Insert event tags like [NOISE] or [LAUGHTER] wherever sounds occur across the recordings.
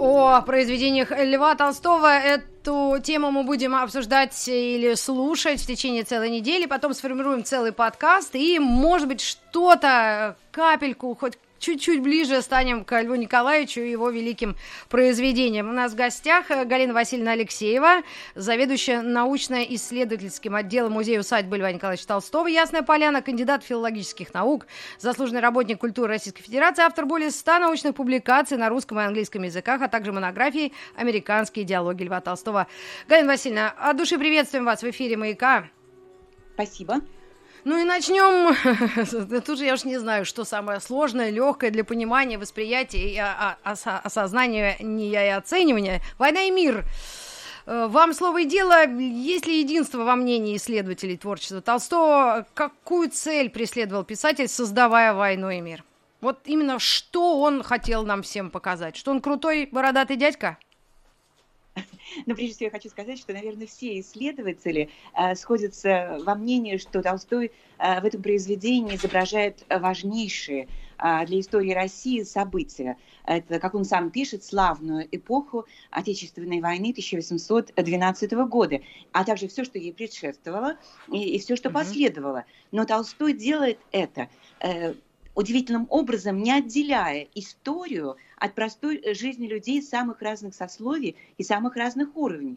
О произведениях Льва Толстого. Эту тему мы будем обсуждать или слушать в течение целой недели. Потом сформируем целый подкаст. И, может быть, что-то, капельку, хоть чуть-чуть ближе станем к Льву Николаевичу и его великим произведениям. У нас в гостях э, Галина Васильевна Алексеева, заведующая научно-исследовательским отделом музея усадьбы Льва Николаевича Толстого, Ясная Поляна, кандидат филологических наук, заслуженный работник культуры Российской Федерации, автор более ста научных публикаций на русском и английском языках, а также монографии «Американские диалоги Льва Толстого». Галина Васильевна, от души приветствуем вас в эфире «Маяка». Спасибо. Ну и начнем. [LAUGHS] Тут же я уж не знаю, что самое сложное, легкое для понимания, восприятия и осознания не я и оценивания. Война и мир. Э, вам слово и дело. Есть ли единство во мнении исследователей творчества Толстого? Какую цель преследовал писатель, создавая «Войну и мир»? Вот именно что он хотел нам всем показать? Что он крутой бородатый дядька? Но прежде всего я хочу сказать, что, наверное, все исследователи э, сходятся во мнении, что Толстой э, в этом произведении изображает важнейшие э, для истории России события. Это, как он сам пишет, славную эпоху Отечественной войны 1812 года, а также все, что ей предшествовало, и, и все, что mm-hmm. последовало. Но Толстой делает это удивительным образом, не отделяя историю от простой э, жизни людей самых разных сословий и самых разных уровней.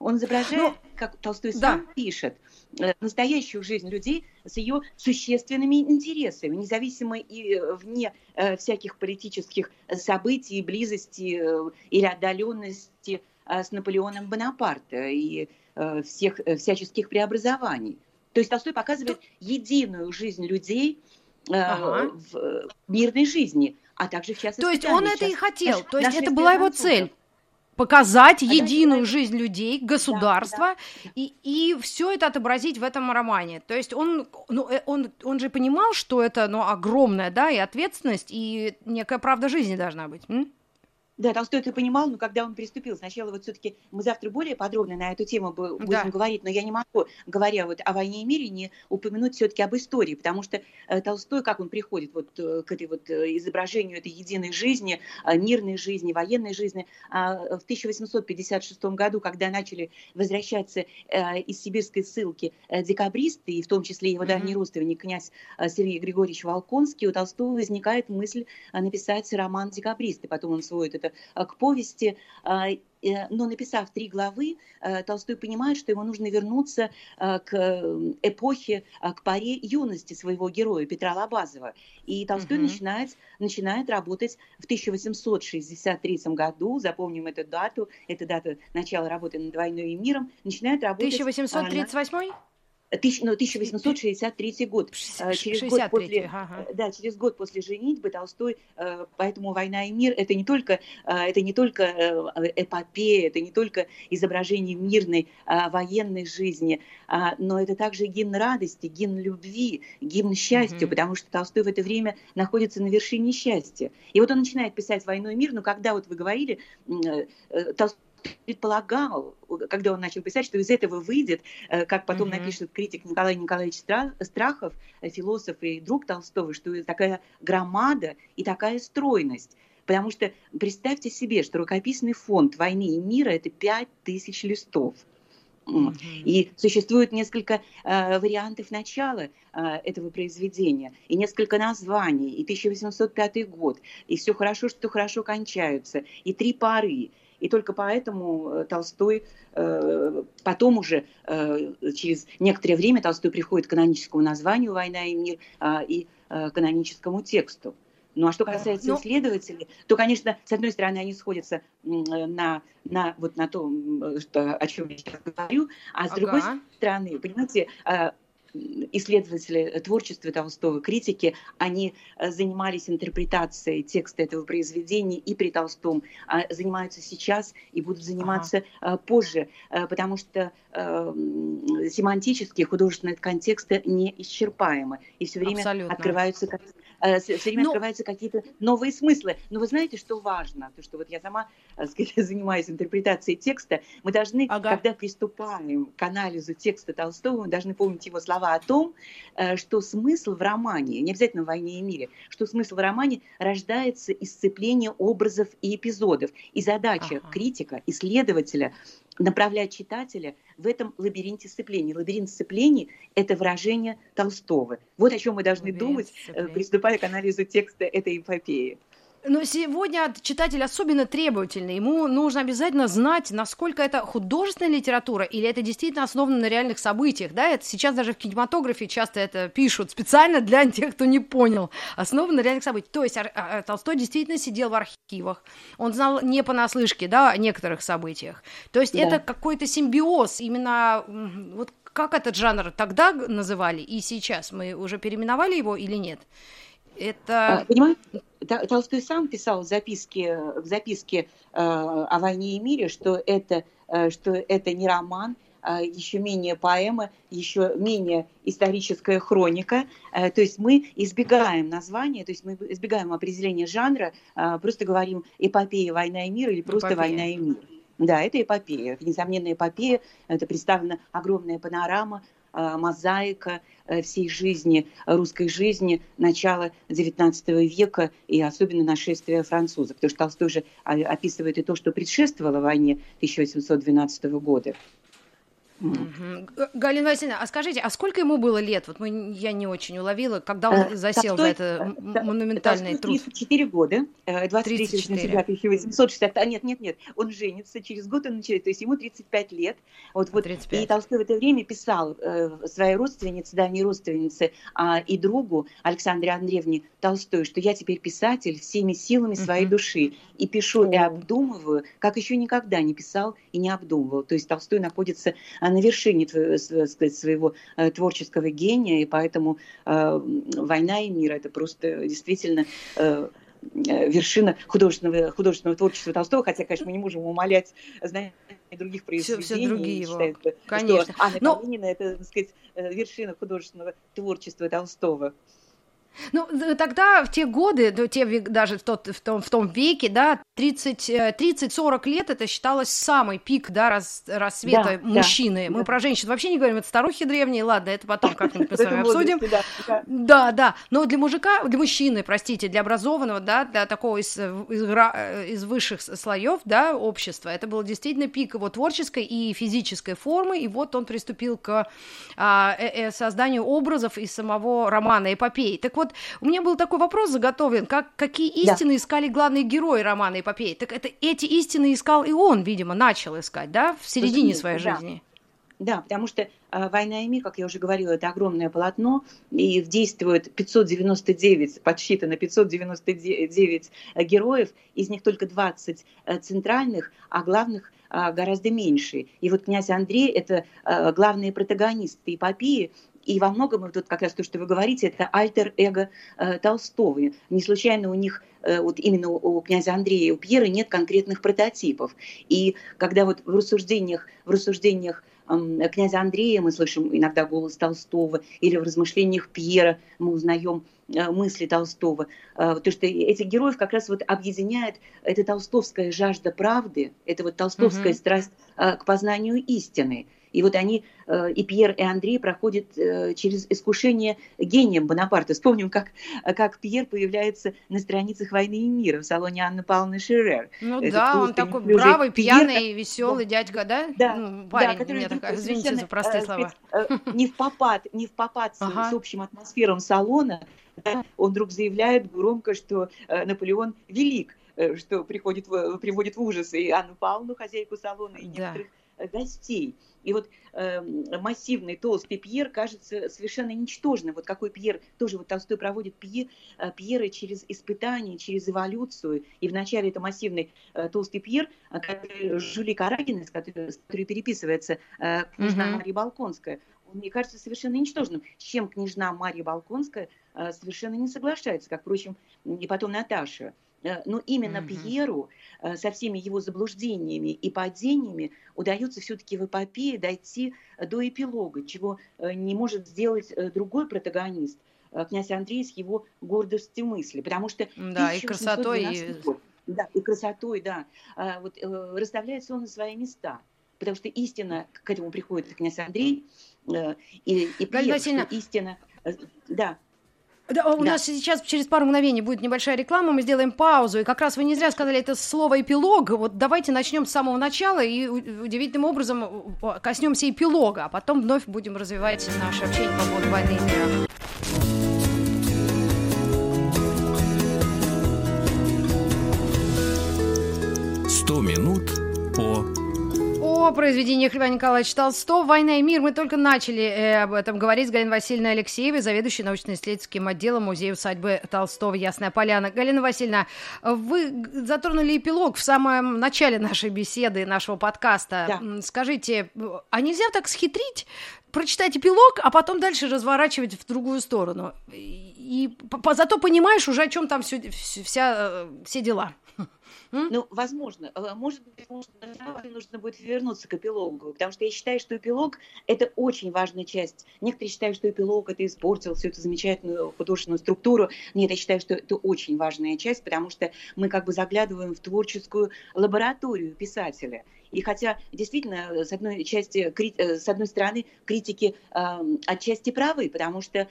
Он изображает, ну, как Толстой да. сам пишет, э, настоящую жизнь людей с ее существенными интересами, независимо и э, вне всяких политических событий, близости или отдаленности с Наполеоном Бонапарта и всех всяческих преобразований. То есть Толстой показывает единую жизнь людей ага. в мирной жизни, а также в частности... То есть он это и хотел, то есть это была его цель показать а единую дальше... жизнь людей, государства, да, да. и, и все это отобразить в этом романе. То есть он, ну, э, он, он же понимал, что это ну, огромная, да, и ответственность, и некая правда жизни должна быть. М? Да, Толстой это понимал, но когда он приступил, сначала вот все-таки мы завтра более подробно на эту тему будем да. говорить, но я не могу, говоря вот о войне и мире, не упомянуть все-таки об истории, потому что э, Толстой, как он приходит вот э, к этой вот э, изображению этой единой жизни, мирной жизни, военной жизни, э, в 1856 году, когда начали возвращаться из сибирской ссылки декабристы, и в том числе его mm-hmm. давний родственник князь Сергей Григорьевич Волконский, у Толстого возникает мысль написать роман «Декабристы», потом он сводит это э, к повести, а, э, но написав три главы, э, Толстой понимает, что ему нужно вернуться к эпохе, к паре юности своего героя Петра Лобазова. И Толстой угу. начинает, начинает работать в 1863 году, запомним эту дату, это дата начала работы над «Войной и миром», начинает работать... 1838? Ну, 1863 год. 60, э, через год после, ага. Да, через год после женитьбы Толстой, э, поэтому «Война и мир» это не только, э, это не только эпопея, это не только изображение мирной военной жизни, а, но это также гимн радости, гимн любви, гимн счастья, угу. потому что Толстой в это время находится на вершине счастья. И вот он начинает писать «Войну и мир», но когда вот вы говорили, Толстой предполагал, когда он начал писать, что из этого выйдет, э, как потом mm-hmm. напишет критик Николай Николаевич Страхов, э, философ и друг Толстого, что такая громада и такая стройность. Потому что представьте себе, что рукописный фонд «Войны и мира» — это пять тысяч листов. Mm-hmm. И существует несколько э, вариантов начала э, этого произведения, и несколько названий, и 1805 год, и все хорошо, что хорошо кончаются, и три пары, и только поэтому э, Толстой э, потом уже, э, через некоторое время, Толстой приходит к каноническому названию «Война и мир» а, и каноническому тексту. Ну а что касается ну, исследователей, то, конечно, с одной стороны, они сходятся на, на, вот на том, что, о чем я сейчас говорю, а с ага. другой стороны, понимаете, исследователи творчества Толстого, критики, они занимались интерпретацией текста этого произведения и при Толстом, а занимаются сейчас и будут заниматься ага. позже, потому что семантические художественные контексты неисчерпаемы, и все время Абсолютно. открываются Э, все время ну, открываются какие-то новые смыслы. Но вы знаете, что важно? То, что вот я сама э, [LAUGHS] сказать, занимаюсь интерпретацией текста, мы должны, ага. когда приступаем к анализу текста Толстого, мы должны помнить его слова о том, э, что смысл в романе, не обязательно в «Войне и мире», что смысл в романе рождается из сцепления образов и эпизодов. И задача ага. критика, исследователя направлять читателя в этом лабиринте сцеплений. Лабиринт сцеплений – это выражение Толстого. Вот о чем мы должны лабиринт думать, э, сцеплений. приступая к анализу текста этой эпопеи. Но сегодня читатель особенно требовательный. Ему нужно обязательно знать, насколько это художественная литература или это действительно основано на реальных событиях. Да, это сейчас даже в кинематографе часто это пишут специально для [LAUGHS] тех, кто не понял. Основано на реальных событиях. То есть а, Толстой действительно сидел в архивах. Он знал не понаслышке, да, о некоторых событиях. То есть да. это какой-то симбиоз. Именно вот как этот жанр тогда называли и сейчас? Мы уже переименовали его или нет? Это... А, понимаете, Толстой сам писал в записке, в записке э, о войне и мире, что это, э, что это не роман, э, еще менее поэма, еще менее историческая хроника. Э, то есть мы избегаем названия, то есть мы избегаем определения жанра, просто говорим эпопея «Война и мир» или просто эпопея. «Война и мир». Да, это эпопея, это несомненно эпопея, это представлена огромная панорама, мозаика э, всей жизни, русской жизни начала XIX века и особенно нашествия французов. Потому что Толстой же описывает и то, что предшествовало войне 1812 года. Угу. Галина Васильевна, а скажите, а сколько ему было лет? Вот мы, я не очень уловила, когда он э, засел Толстой, за это монументальный труд. 34 года, 23 сентября 1860, а нет, нет, нет, он женится, через год он начинает, то есть ему 35 лет. Вот, вот, 35. И Толстой в это время писал э, своей родственнице, дальней родственнице а, и другу Александре Андреевне Толстой, что я теперь писатель всеми силами своей угу. души, и пишу, и обдумываю, как еще никогда не писал и не обдумывал. То есть Толстой находится на вершине сказать, своего э, творческого гения, и поэтому э, «Война и мир» — это просто действительно э, вершина художественного, художественного творчества Толстого, хотя, конечно, мы не можем умолять знания других произведений. Все, все другие его, считают, конечно. Что Анна Но... Калинина – это, так сказать, вершина художественного творчества Толстого. Ну, тогда, в те годы, те, даже в, тот, в, том, в том веке, да, 30-40 э, лет это считалось самый пик, да, рас, рассвета да, мужчины. Да, Мы да. про женщин вообще не говорим, это старухи древние, ладно, это потом [LAUGHS] как-нибудь мы с вами обсудим. Да, да, но для мужика, для мужчины, простите, для образованного, да, для такого из, из, из высших слоев, да, общества, это было действительно пик его творческой и физической формы, и вот он приступил к а, э, э, созданию образов из самого романа, эпопеи. Так вот, вот у меня был такой вопрос заготовлен, как, какие истины да. искали главные герои романа «Эпопеи». Так это эти истины искал и он, видимо, начал искать, да, в середине Разумеется, своей да. жизни. Да, потому что э, «Война и мир», как я уже говорила, это огромное полотно, и действует 599, подсчитано 599 э, героев, из них только 20 э, центральных, а главных э, гораздо меньше. И вот князь Андрей – это э, главные протагонисты эпопеи, и во многом, вот как раз то, что вы говорите, это альтер-эго э, Толстого. Не случайно у них э, вот именно у, князя Андрея и у Пьера нет конкретных прототипов. И когда вот в рассуждениях, в рассуждениях князя Андрея мы слышим иногда голос Толстого, или в размышлениях Пьера мы узнаем э, мысли Толстого. Э, то, что этих героев как раз вот объединяет эта толстовская жажда правды, это вот толстовская mm-hmm. страсть к познанию истины. И вот они, э, и Пьер, и Андрей проходят э, через искушение гением Бонапарта. Вспомним, как, как Пьер появляется на страницах «Войны и мира» в салоне Анны Павловны Шерер. Ну Это да, он такой бравый, Пьер, пьяный, веселый да, дядька, да? Да, ну, парень, да, который, такая, извините за простые э, слова. [LAUGHS] Не в попад, не в попад ага. с общим атмосфером салона, да, он вдруг заявляет громко, что Наполеон велик, что приходит, приводит в ужас и Анну Павловну, хозяйку салона, и да. некоторых гостей. И вот э, массивный толстый Пьер кажется совершенно ничтожным. Вот какой Пьер, тоже вот Толстой проводит Пьер, э, Пьера через испытания, через эволюцию. И вначале это массивный э, толстый Пьер, э, который, Жюли Карагина, с которой, с которой переписывается э, княжна mm-hmm. Мария Балконская, он, мне кажется, совершенно ничтожным. С чем княжна Мария Балконская э, совершенно не соглашается, как, впрочем, и потом Наташа. Э, но именно mm-hmm. Пьеру э, со всеми его заблуждениями и падениями удается все-таки в эпопее дойти до эпилога, чего э, не может сделать другой протагонист, князь Андрей с его гордостью мысли, потому что да, и красотой, и... да, и красотой, да, вот расставляется он на свои места, потому что истина к этому приходит князь Андрей и, и Пьер, что истина, да, да, у да. нас сейчас через пару мгновений будет небольшая реклама, мы сделаем паузу. И как раз вы не зря сказали это слово эпилог. Вот давайте начнем с самого начала и удивительным образом коснемся эпилога, а потом вновь будем развивать наше общение по поводу войны и мира. О произведениях Льва Николаевича Толстого «Война и мир». Мы только начали э, об этом говорить с Галиной Васильевной Алексеевой, заведующей научно-исследовательским отделом Музея усадьбы Толстого «Ясная поляна». Галина Васильевна, вы затронули эпилог в самом начале нашей беседы, нашего подкаста. Да. Скажите, а нельзя так схитрить, прочитать эпилог, а потом дальше разворачивать в другую сторону? И, и зато понимаешь уже, о чем там все, вся, э, все дела. Ну, возможно. Э, может быть, нужно будет вернуться к эпилогу, потому что я считаю, что эпилог – это очень важная часть. Некоторые считают, что эпилог – это испортил всю эту замечательную художественную структуру. Нет, я считаю, что это очень важная часть, потому что мы как бы заглядываем в творческую лабораторию писателя. И хотя действительно, с одной, части, э, с одной стороны, критики э, отчасти правы, потому что э,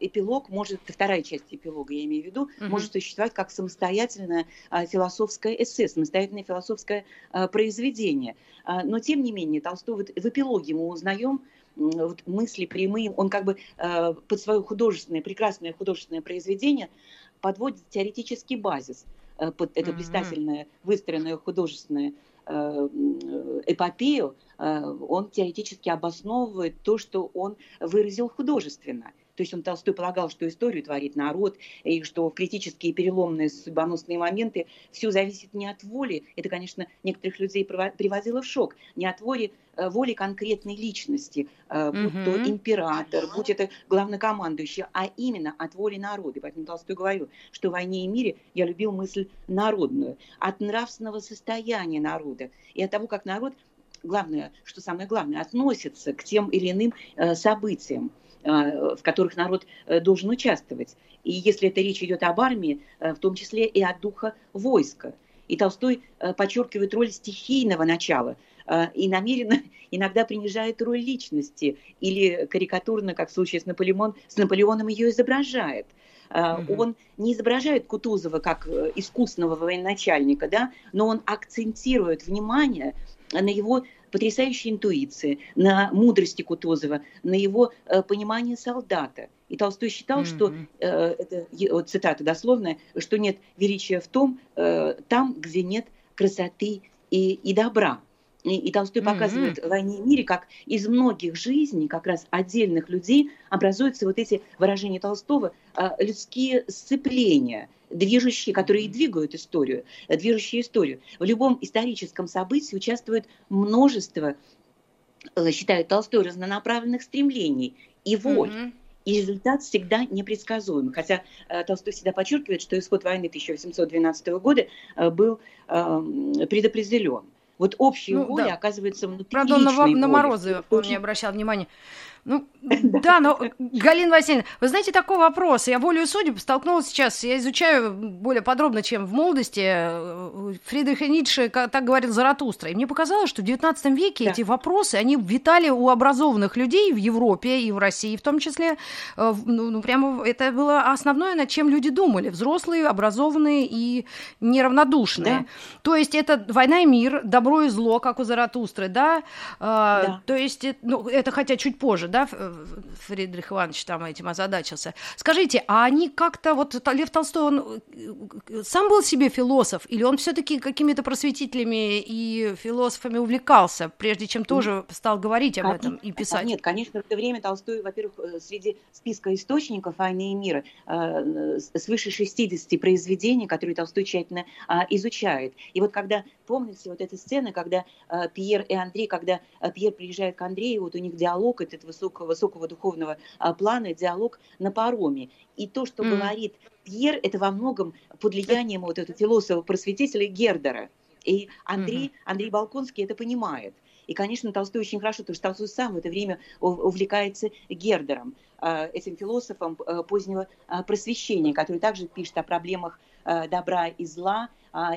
эпилог может, вторая часть эпилога, я имею в виду, mm-hmm. может существовать как самостоятельное э, философское эссе, самостоятельное философское э, произведение. Э, но тем не менее, Толстой вот в эпилоге мы узнаем вот мысли прямые, он как бы э, под свое художественное, прекрасное художественное произведение подводит теоретический базис э, под это блистательное, выстроенное художественное Э, эпопею, э, он теоретически обосновывает то, что он выразил художественно. То есть он Толстой полагал, что историю творит народ, и что в критические переломные судьбоносные моменты все зависит не от воли, это, конечно, некоторых людей приводило в шок, не от воли, э, воли конкретной личности, mm будь то император, будь это главнокомандующий, а именно от воли народа. Поэтому Толстой говорил, что в «Войне и мире» я любил мысль народную, от нравственного состояния народа и от того, как народ главное, что самое главное, относится к тем или иным э, событиям. Э, в которых народ э, должен участвовать. И если это речь идет об армии, э, в том числе и от духа войска. И Толстой подчеркивает роль стихийного начала и намеренно [LAUGHS] иногда принижает роль личности или карикатурно, как в случае с, Наполеон, с Наполеоном, ее изображает. Mm-hmm. Он не изображает Кутузова как искусного военачальника, да, но он акцентирует внимание на его потрясающей интуиции, на мудрости Кутузова, на его э, понимание солдата. И Толстой считал, mm-hmm. что, э, это вот цитата дословная, что нет величия в том, э, там, где нет красоты и, и добра. И, и Толстой mm-hmm. показывает в «Войне и мире», как из многих жизней, как раз отдельных людей, образуются вот эти выражения Толстого, э, людские сцепления – движущие, которые и двигают историю, движущие историю. В любом историческом событии участвует множество, э, считает Толстой, разнонаправленных стремлений и воль. Mm-hmm. И результат всегда непредсказуем. Хотя э, Толстой всегда подчеркивает, что исход войны 1812 года э, был э, предопределен. Вот общая ну, воля, да. оказывается, внутри Правда, он на, на морозы он не обращал внимания. Ну, [LAUGHS] да, но, Галина Васильевна, вы знаете, такой вопрос. Я волею судеб столкнулась сейчас, я изучаю более подробно, чем в молодости. Э, Фридриха Ницше так говорил Заратустра. И мне показалось, что в XIX веке да. эти вопросы, они витали у образованных людей в Европе и в России в том числе. Э, ну, ну прямо это было основное, над чем люди думали. Взрослые, образованные и неравнодушные. Да. То есть это «Война и мир», добро и зло, как у Заратустры, да? А, да. То есть, ну, это хотя чуть позже, да, Фридрих Иванович там этим озадачился. Скажите, а они как-то, вот Лев Толстой, он э, сам был себе философ, или он все-таки какими-то просветителями и философами увлекался, прежде чем тоже стал говорить об этом и писать? Нет, конечно, в это время Толстой, во-первых, э, среди списка источников «Войны и мира» э, свыше 60 произведений, которые Толстой тщательно а, изучает. И вот когда, помните, вот эта сцена, когда Пьер и Андрей, когда Пьер приезжает к Андрею, вот у них диалог этот высокого, высокого духовного а, плана, диалог на пароме. И то, что mm. говорит Пьер, это во многом под влиянием вот этого философа-просветителя Гердера. И Андрей, mm-hmm. Андрей Балконский это понимает. И, конечно, Толстой очень хорошо, потому что Толстой сам в это время увлекается Гердером, а, этим философом а, позднего просвещения, который также пишет о проблемах добра и зла,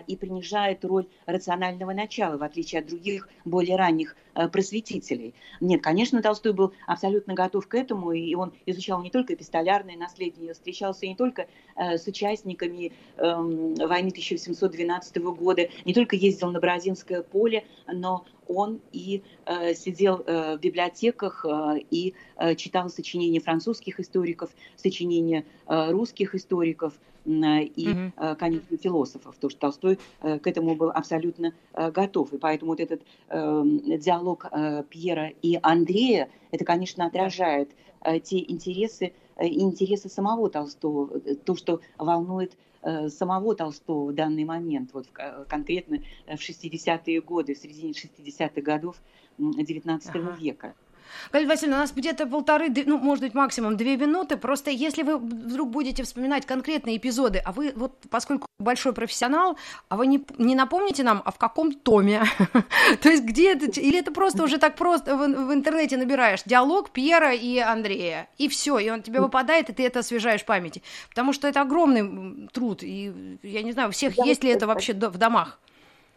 и принижает роль рационального начала, в отличие от других более ранних э, просветителей. Нет, конечно, Толстой был абсолютно готов к этому, и он изучал не только эпистолярное наследие, встречался не только э, с участниками эм, войны 1712 года, не только ездил на Бородинское поле, но он и э, сидел э, в библиотеках э, и э, читал сочинения французских историков, сочинения э, русских историков э, и, mm-hmm. конечно, философов. То, что Толстой э, к этому был абсолютно э, готов. И поэтому вот этот э, диалог Пьера и Андрея, это, конечно, отражает те интересы и интересы самого Толстого, то, что волнует самого Толстого в данный момент, вот конкретно в 60-е годы, в середине 60-х годов XIX ага. века. Галина Васильевна, у нас где-то полторы, ну, может быть, максимум две минуты. Просто если вы вдруг будете вспоминать конкретные эпизоды, а вы, вот, поскольку большой профессионал, а вы не, не напомните нам, а в каком томе? [LAUGHS] То есть где это? Или это просто уже так просто в, в интернете набираешь диалог Пьера и Андрея, и все, и он тебе выпадает, и ты это освежаешь в памяти. Потому что это огромный труд, и я не знаю, у всех есть ли это вообще в домах?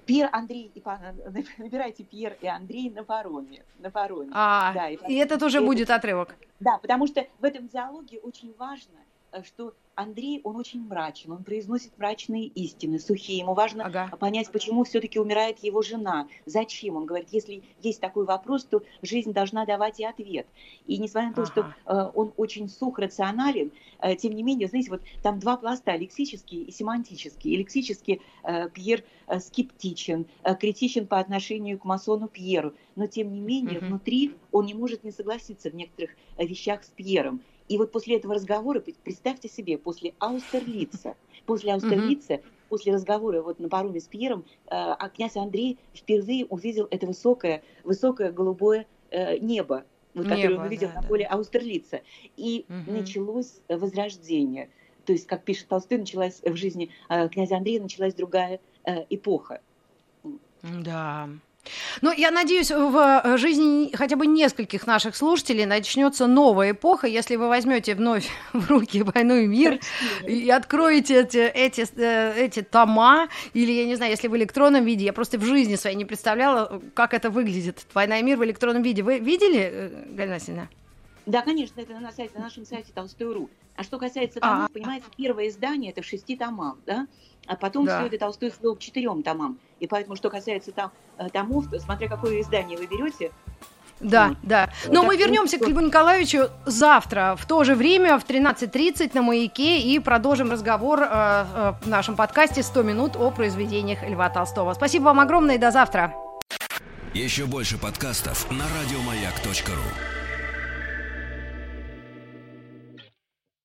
Пьер, Андрей и [LAUGHS] набирайте Пьер и Андрей на пароме. На пароме. А, да, и, и это тоже будет отрывок. Да, потому что в этом диалоге очень важно, э, что Андрей, он очень мрачен, он произносит мрачные истины, сухие. Ему важно ага. понять, почему все-таки умирает его жена, зачем. Он говорит, если есть такой вопрос, то жизнь должна давать и ответ. И несмотря на то, ага. что э, он очень сух, рационален, э, тем не менее, знаете, вот там два пласта, лексический и семантический. И лексически э, Пьер э, скептичен, э, критичен по отношению к масону Пьеру, но тем не менее, угу. внутри он не может не согласиться в некоторых э, вещах с Пьером. И вот после этого разговора, представьте себе, после Аустерлица, [LAUGHS] после Аустерлица, после разговора вот на пароме с Пьером, э, а князь Андрей впервые увидел это высокое, высокое голубое э, небо, вот, которое небо, он увидел да, на поле да. Аустерлица. И угу. началось возрождение. То есть, как пишет Толстой, началась в жизни э, князя Андрея началась другая эпоха. Да. Ну, я надеюсь, в э, жизни хотя бы нескольких наших слушателей начнется новая эпоха, если вы возьмете вновь [LAUGHS] в руки «Войну и мир» и откроете эти, эти, э, эти тома, или, я не знаю, если в электронном виде, я просто в жизни своей не представляла, как это выглядит, «Война и мир» в электронном виде. Вы видели, э, Галина Васильевна? Да, конечно, это на, сайте, на нашем сайте Толстой.ру. А что касается томов, а, понимаете, первое издание – это в шести томах, да? А потом да. все это Толстой свел к четырем томам. И поэтому, что касается там, э, томов, смотря какое издание вы берете, да, да. Но мы вернемся к Льву Николаевичу завтра в то же время в 13.30 на «Маяке» и продолжим разговор э, э, в нашем подкасте «100 минут» о произведениях Льва Толстого. Спасибо вам огромное и до завтра. Еще больше подкастов на радиомаяк.ру